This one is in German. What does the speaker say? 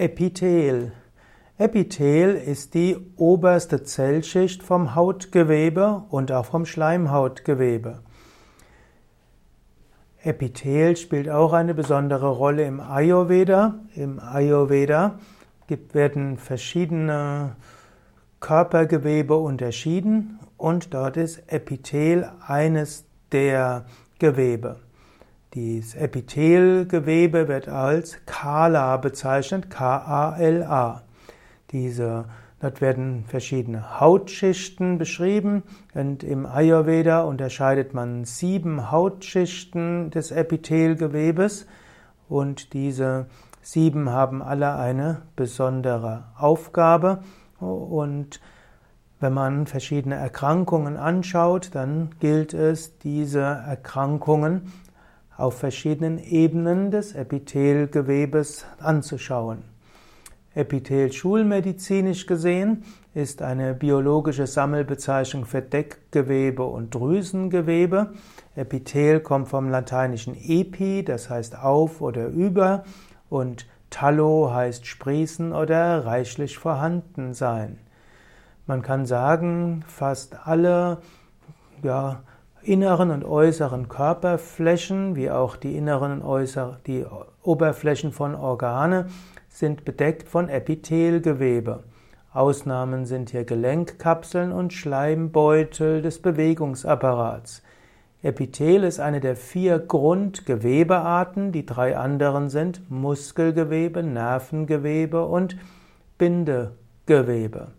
Epithel. Epithel ist die oberste Zellschicht vom Hautgewebe und auch vom Schleimhautgewebe. Epithel spielt auch eine besondere Rolle im Ayurveda. Im Ayurveda werden verschiedene Körpergewebe unterschieden und dort ist Epithel eines der Gewebe. Dieses Epithelgewebe wird als Kala bezeichnet, K-A-L-A. Diese, dort werden verschiedene Hautschichten beschrieben und im Ayurveda unterscheidet man sieben Hautschichten des Epithelgewebes und diese sieben haben alle eine besondere Aufgabe und wenn man verschiedene Erkrankungen anschaut, dann gilt es, diese Erkrankungen auf verschiedenen Ebenen des Epithelgewebes anzuschauen. Epithel schulmedizinisch gesehen ist eine biologische Sammelbezeichnung für Deckgewebe und Drüsengewebe. Epithel kommt vom lateinischen epi, das heißt auf oder über, und tallo heißt sprießen oder reichlich vorhanden sein. Man kann sagen, fast alle ja, inneren und äußeren Körperflächen, wie auch die inneren und äußeren, die Oberflächen von Organe, sind bedeckt von Epithelgewebe. Ausnahmen sind hier Gelenkkapseln und Schleimbeutel des Bewegungsapparats. Epithel ist eine der vier Grundgewebearten, die drei anderen sind Muskelgewebe, Nervengewebe und Bindegewebe.